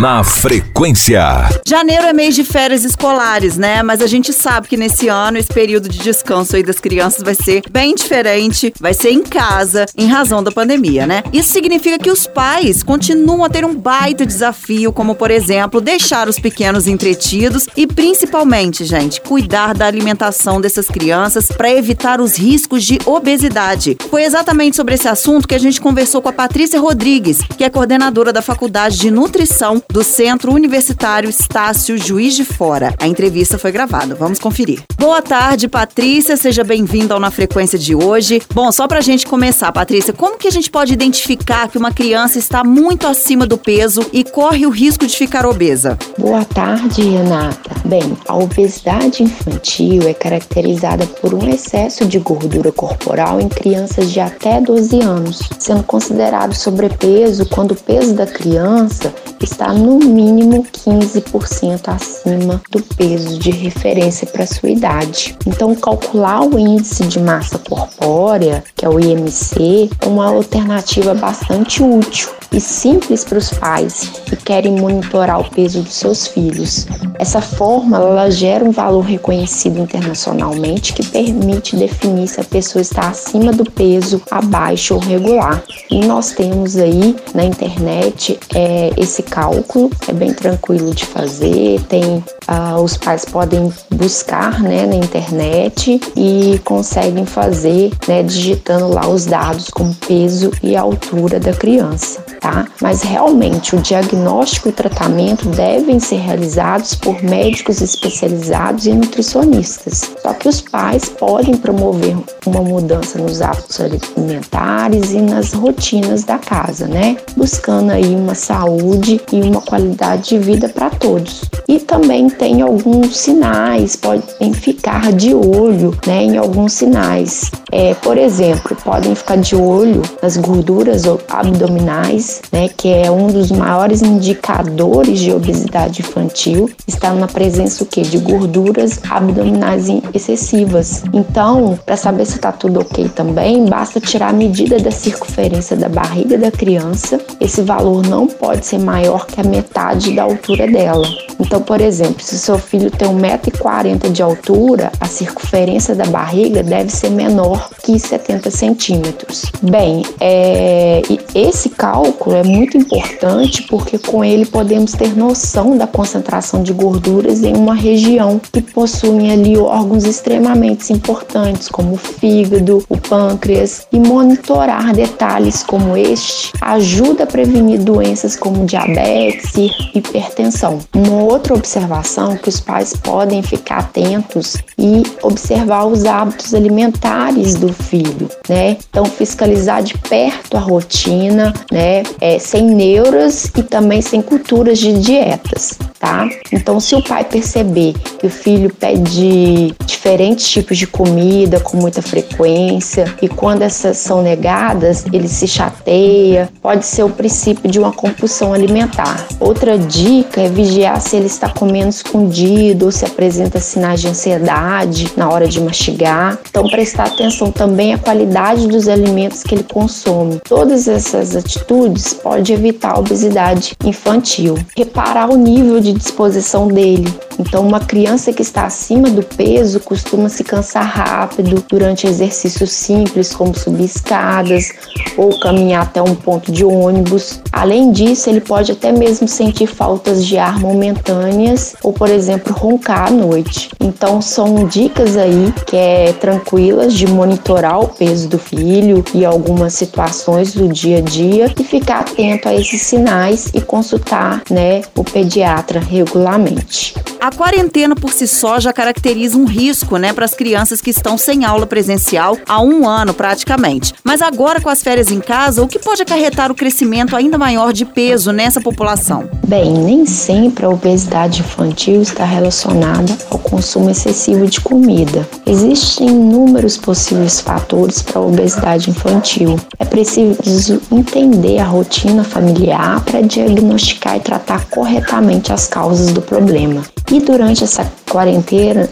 Na frequência. Janeiro é mês de férias escolares, né? Mas a gente sabe que nesse ano esse período de descanso aí das crianças vai ser bem diferente, vai ser em casa, em razão da pandemia, né? Isso significa que os pais continuam a ter um baita desafio, como por exemplo, deixar os pequenos entretidos e principalmente, gente, cuidar da alimentação dessas crianças para evitar os riscos de obesidade. Foi exatamente sobre esse assunto que a gente conversou com a Patrícia Rodrigues, que é coordenadora da Faculdade de Nutrição do Centro Universitário Estácio Juiz de Fora. A entrevista foi gravada. Vamos conferir. Boa tarde, Patrícia. Seja bem-vinda ao Na Frequência de hoje. Bom, só pra gente começar, Patrícia, como que a gente pode identificar que uma criança está muito acima do peso e corre o risco de ficar obesa? Boa tarde, Renata. Bem, a obesidade infantil é caracterizada por um excesso de gordura corporal em crianças de até 12 anos, sendo considerado sobrepeso quando o peso da criança está no mínimo 15% acima do peso de referência para sua idade. Então, calcular o índice de massa corpórea, que é o IMC, é uma alternativa bastante útil e simples para os pais que querem monitorar o peso dos seus filhos. Essa fórmula ela gera um valor reconhecido internacionalmente que permite definir se a pessoa está acima do peso, abaixo ou regular. E nós temos aí na internet é, esse cálculo, é bem tranquilo de fazer, tem ah, os pais podem buscar né, na internet e conseguem fazer né, digitando lá os dados como peso e altura da criança tá? Mas realmente o diagnóstico e tratamento devem ser realizados por médicos especializados e nutricionistas. Só que os pais podem promover uma mudança nos hábitos alimentares e nas rotinas da casa, né? Buscando aí uma saúde e uma qualidade de vida para todos. E também tem alguns sinais, podem ficar de olho, né, em alguns sinais. É, por exemplo, podem ficar de olho nas gorduras abdominais né, que é um dos maiores indicadores de obesidade infantil, está na presença o quê? de gorduras abdominais excessivas. Então, para saber se está tudo ok também, basta tirar a medida da circunferência da barriga da criança. Esse valor não pode ser maior que a metade da altura dela. Então, por exemplo, se seu filho tem 1,40m de altura, a circunferência da barriga deve ser menor que 70 centímetros. Bem, é, esse cálculo é muito importante porque com ele podemos ter noção da concentração de gorduras em uma região que possui ali órgãos extremamente importantes, como o fígado, o pâncreas, e monitorar detalhes como este ajuda a prevenir doenças como diabetes e hipertensão. Uma outra observação que os pais podem ficar atentos e observar os hábitos alimentares do filho, né? Então fiscalizar de perto a rotina, né? É, sem neuras e também sem culturas de dietas, tá? Então se o pai perceber que o filho pede diferentes tipos de comida com muita frequência e quando essas são negadas, ele se chateia, pode ser o princípio de uma compulsão alimentar. Outra dica é vigiar se ele está comendo escondido ou se apresenta sinais de ansiedade na hora de mastigar. Então, prestar atenção também à qualidade dos alimentos que ele consome. Todas essas atitudes podem evitar a obesidade infantil. Reparar o nível de disposição dele. Então, uma criança que está acima do peso costuma se cansar rápido durante exercícios simples, como subir escadas ou caminhar até um ponto de ônibus. Além disso, ele pode até mesmo sentir faltas de ar momentâneas ou, por exemplo, roncar à noite. Então, são dicas aí que é tranquilas de monitorar o peso do filho e algumas situações do dia a dia e ficar atento a esses sinais e consultar, né, o pediatra regularmente. A quarentena por si só já caracteriza um risco, né, para as crianças que estão sem aula presencial há um ano praticamente. Mas agora com as férias em casa, o que pode acarretar o crescimento ainda maior de peso nessa população? Bem, nem sempre a obesidade infantil está relacionada ao consumo excessivo de comida. Existem inúmeros possíveis fatores para a obesidade infantil. É preciso entender a rotina familiar para diagnosticar e tratar corretamente as causas do problema. E durante essa quarentena,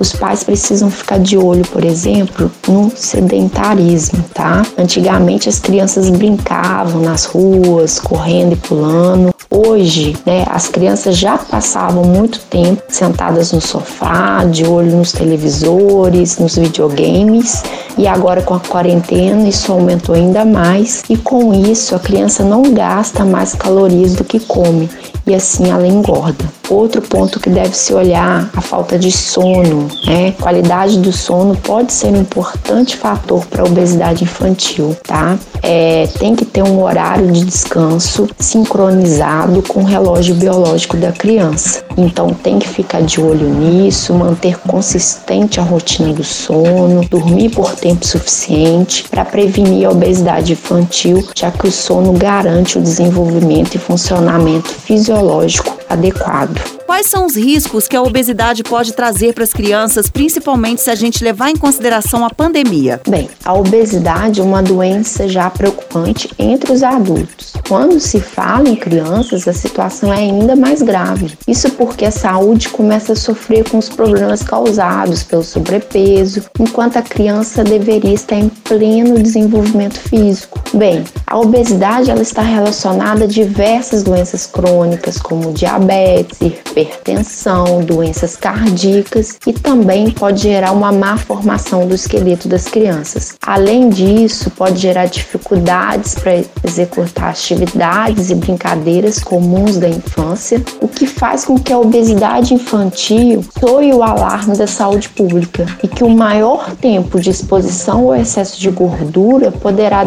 os pais precisam ficar de olho, por exemplo, no sedentarismo, tá? Antigamente as crianças brincavam nas ruas, correndo e pulando. Hoje, né, as crianças já passavam muito tempo sentadas no sofá, de olho nos televisores, nos videogames, e agora com a quarentena isso aumentou ainda mais, e com isso a criança não gasta mais calorias do que come e assim ela engorda. Outro ponto que deve se olhar, a falta de sono, né? Qualidade do sono pode ser um importante fator para a obesidade infantil, tá? É, tem que ter um horário de descanso sincronizado com o relógio biológico da criança. Então tem que ficar de olho nisso, manter consistente a rotina do sono, dormir por tempo suficiente para prevenir a obesidade infantil, já que o sono garante o desenvolvimento e funcionamento fisiológico adequado. Quais são os riscos que a obesidade pode trazer para as crianças, principalmente se a gente levar em consideração a pandemia? Bem, a obesidade é uma doença já preocupante entre os adultos. Quando se fala em crianças, a situação é ainda mais grave. Isso porque a saúde começa a sofrer com os problemas causados pelo sobrepeso, enquanto a criança deveria estar em pleno desenvolvimento físico. Bem, a obesidade ela está relacionada a diversas doenças crônicas, como diabetes, hipertensão, doenças cardíacas e também pode gerar uma má formação do esqueleto das crianças. Além disso, pode gerar dificuldades para executar atividades e brincadeiras comuns da infância, o que faz com que a obesidade infantil soe o alarme da saúde pública e que o maior tempo de exposição ao excesso de gordura poderá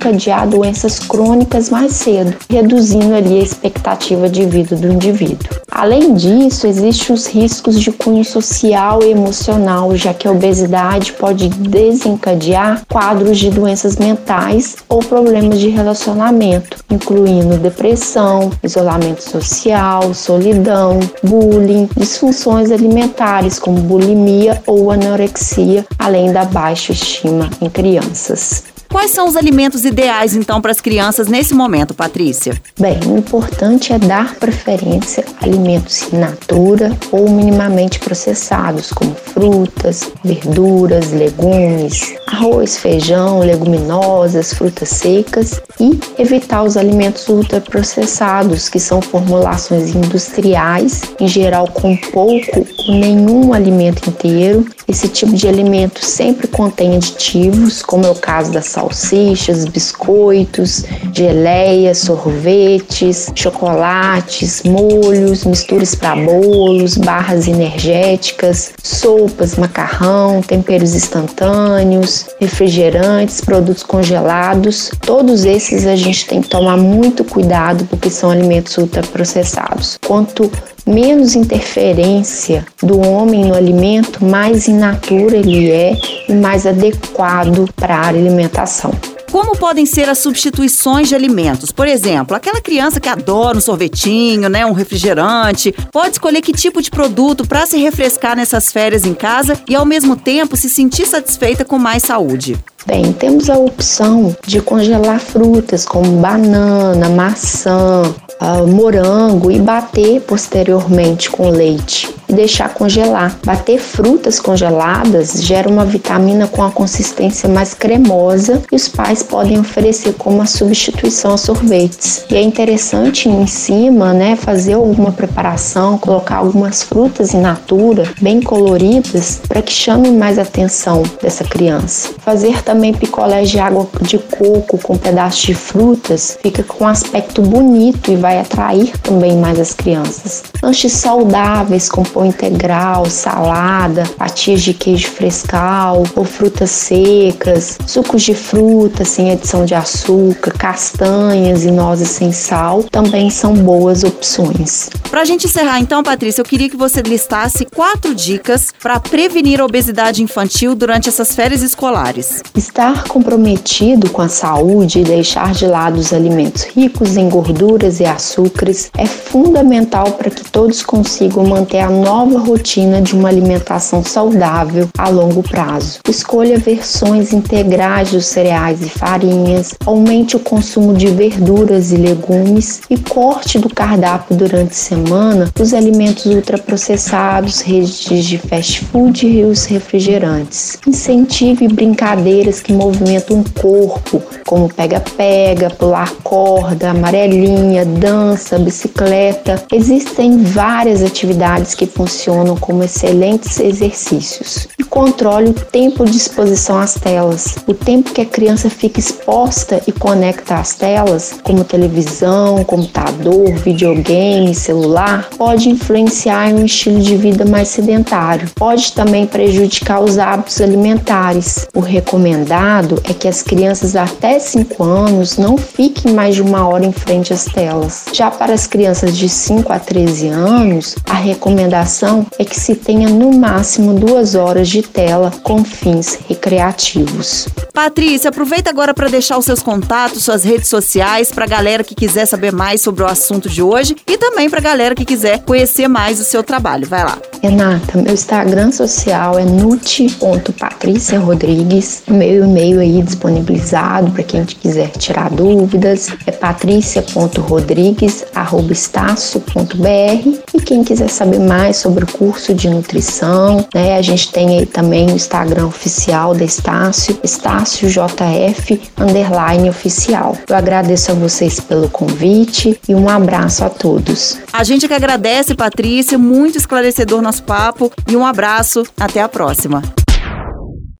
desencadear doenças crônicas mais cedo, reduzindo ali a expectativa de vida do indivíduo. Além disso, existem os riscos de cunho social e emocional, já que a obesidade pode desencadear quadros de doenças mentais ou problemas de relacionamento, incluindo depressão, isolamento social, solidão, bullying, disfunções alimentares como bulimia ou anorexia, além da baixa estima em crianças. Quais são os alimentos ideais então para as crianças nesse momento, Patrícia? Bem, o importante é dar preferência a alimentos in natura ou minimamente processados, como frutas, verduras, legumes, arroz, feijão, leguminosas, frutas secas e evitar os alimentos ultraprocessados, que são formulações industriais, em geral com pouco ou nenhum alimento inteiro. Esse tipo de alimento sempre contém aditivos, como é o caso da salsichas, biscoitos, geleias, sorvetes, chocolates, molhos, misturas para bolos, barras energéticas, sopas, macarrão, temperos instantâneos, refrigerantes, produtos congelados. Todos esses a gente tem que tomar muito cuidado porque são alimentos ultraprocessados. Quanto menos interferência do homem no alimento, mais in natura ele é e mais adequado para a alimentação. Como podem ser as substituições de alimentos? Por exemplo, aquela criança que adora um sorvetinho, né, um refrigerante, pode escolher que tipo de produto para se refrescar nessas férias em casa e ao mesmo tempo se sentir satisfeita com mais saúde. Bem, temos a opção de congelar frutas como banana, maçã, uh, morango e bater posteriormente com leite e deixar congelar. Bater frutas congeladas gera uma vitamina com a consistência mais cremosa e os pais podem oferecer como substituição a sorvetes. E é interessante em cima, né, fazer alguma preparação, colocar algumas frutas in natura, bem coloridas, para que chame mais atenção dessa criança. Fazer também picolés de água de coco com pedaços de frutas fica com um aspecto bonito e vai atrair também mais as crianças. Lanches saudáveis com pão integral, salada, fatias de queijo frescal ou frutas secas, sucos de fruta sem adição de açúcar, castanhas e nozes sem sal também são boas opções. Para a gente encerrar então, Patrícia, eu queria que você listasse quatro dicas para prevenir a obesidade infantil durante essas férias escolares. Estar comprometido com a saúde e deixar de lado os alimentos ricos em gorduras e açúcares é fundamental para que todos consigam manter a nova rotina de uma alimentação saudável a longo prazo. Escolha versões integrais dos cereais e farinhas, aumente o consumo de verduras e legumes e corte do cardápio durante a semana os alimentos ultraprocessados, redes de fast food e os refrigerantes. Incentive brincadeiras que movimentam o corpo, como pega-pega, pular corda, amarelinha, dança, bicicleta. Existem várias atividades que funcionam como excelentes exercícios. Controle o tempo de exposição às telas. O tempo que a criança fica exposta e conecta às telas, como televisão, computador, videogame, celular, pode influenciar em um estilo de vida mais sedentário. Pode também prejudicar os hábitos alimentares. O recomendado é que as crianças até 5 anos não fiquem mais de uma hora em frente às telas. Já para as crianças de 5 a 13 anos, a recomendação é que se tenha no máximo duas horas de tela com fins recreativos. Patrícia, aproveita agora para deixar os seus contatos, suas redes sociais para a galera que quiser saber mais sobre o assunto de hoje e também para a galera que quiser conhecer mais o seu trabalho. Vai lá. Renata, meu Instagram social é nuti.patriciarodrigues. Meu e-mail aí disponibilizado para quem quiser tirar dúvidas é patricia.rodrigues@estácio.br e quem quiser saber mais sobre o curso de nutrição, né, a gente tem aí também o Instagram oficial da Estácio, Estácio JF underline oficial. Eu agradeço a vocês pelo convite e um abraço a todos. A gente que agradece, Patrícia, muito esclarecedor nosso papo e um abraço. Até a próxima.